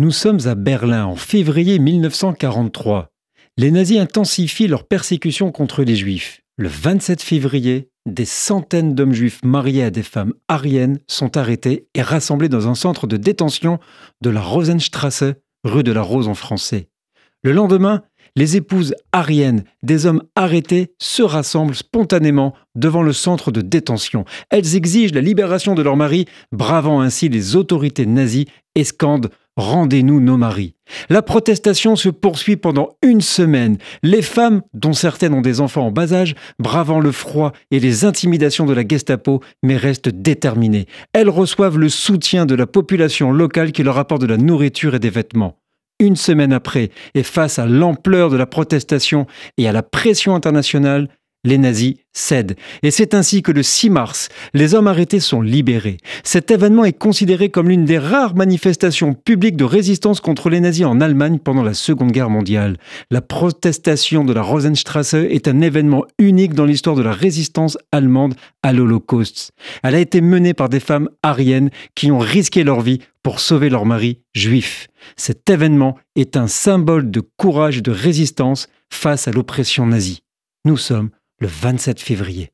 Nous sommes à Berlin en février 1943. Les nazis intensifient leur persécution contre les juifs. Le 27 février, des centaines d'hommes juifs mariés à des femmes ariennes sont arrêtés et rassemblés dans un centre de détention de la Rosenstrasse, rue de la Rose en français. Le lendemain, les épouses ariennes des hommes arrêtés se rassemblent spontanément devant le centre de détention. Elles exigent la libération de leur mari, bravant ainsi les autorités nazies et scandent Rendez-nous nos maris. La protestation se poursuit pendant une semaine. Les femmes, dont certaines ont des enfants en bas âge, bravant le froid et les intimidations de la Gestapo, mais restent déterminées. Elles reçoivent le soutien de la population locale qui leur apporte de la nourriture et des vêtements. Une semaine après, et face à l'ampleur de la protestation et à la pression internationale, les nazis cèdent. Et c'est ainsi que le 6 mars, les hommes arrêtés sont libérés. Cet événement est considéré comme l'une des rares manifestations publiques de résistance contre les nazis en Allemagne pendant la Seconde Guerre mondiale. La protestation de la Rosenstrasse est un événement unique dans l'histoire de la résistance allemande à l'Holocauste. Elle a été menée par des femmes ariennes qui ont risqué leur vie pour sauver leur mari juif. Cet événement est un symbole de courage et de résistance face à l'oppression nazie. Nous sommes le 27 février.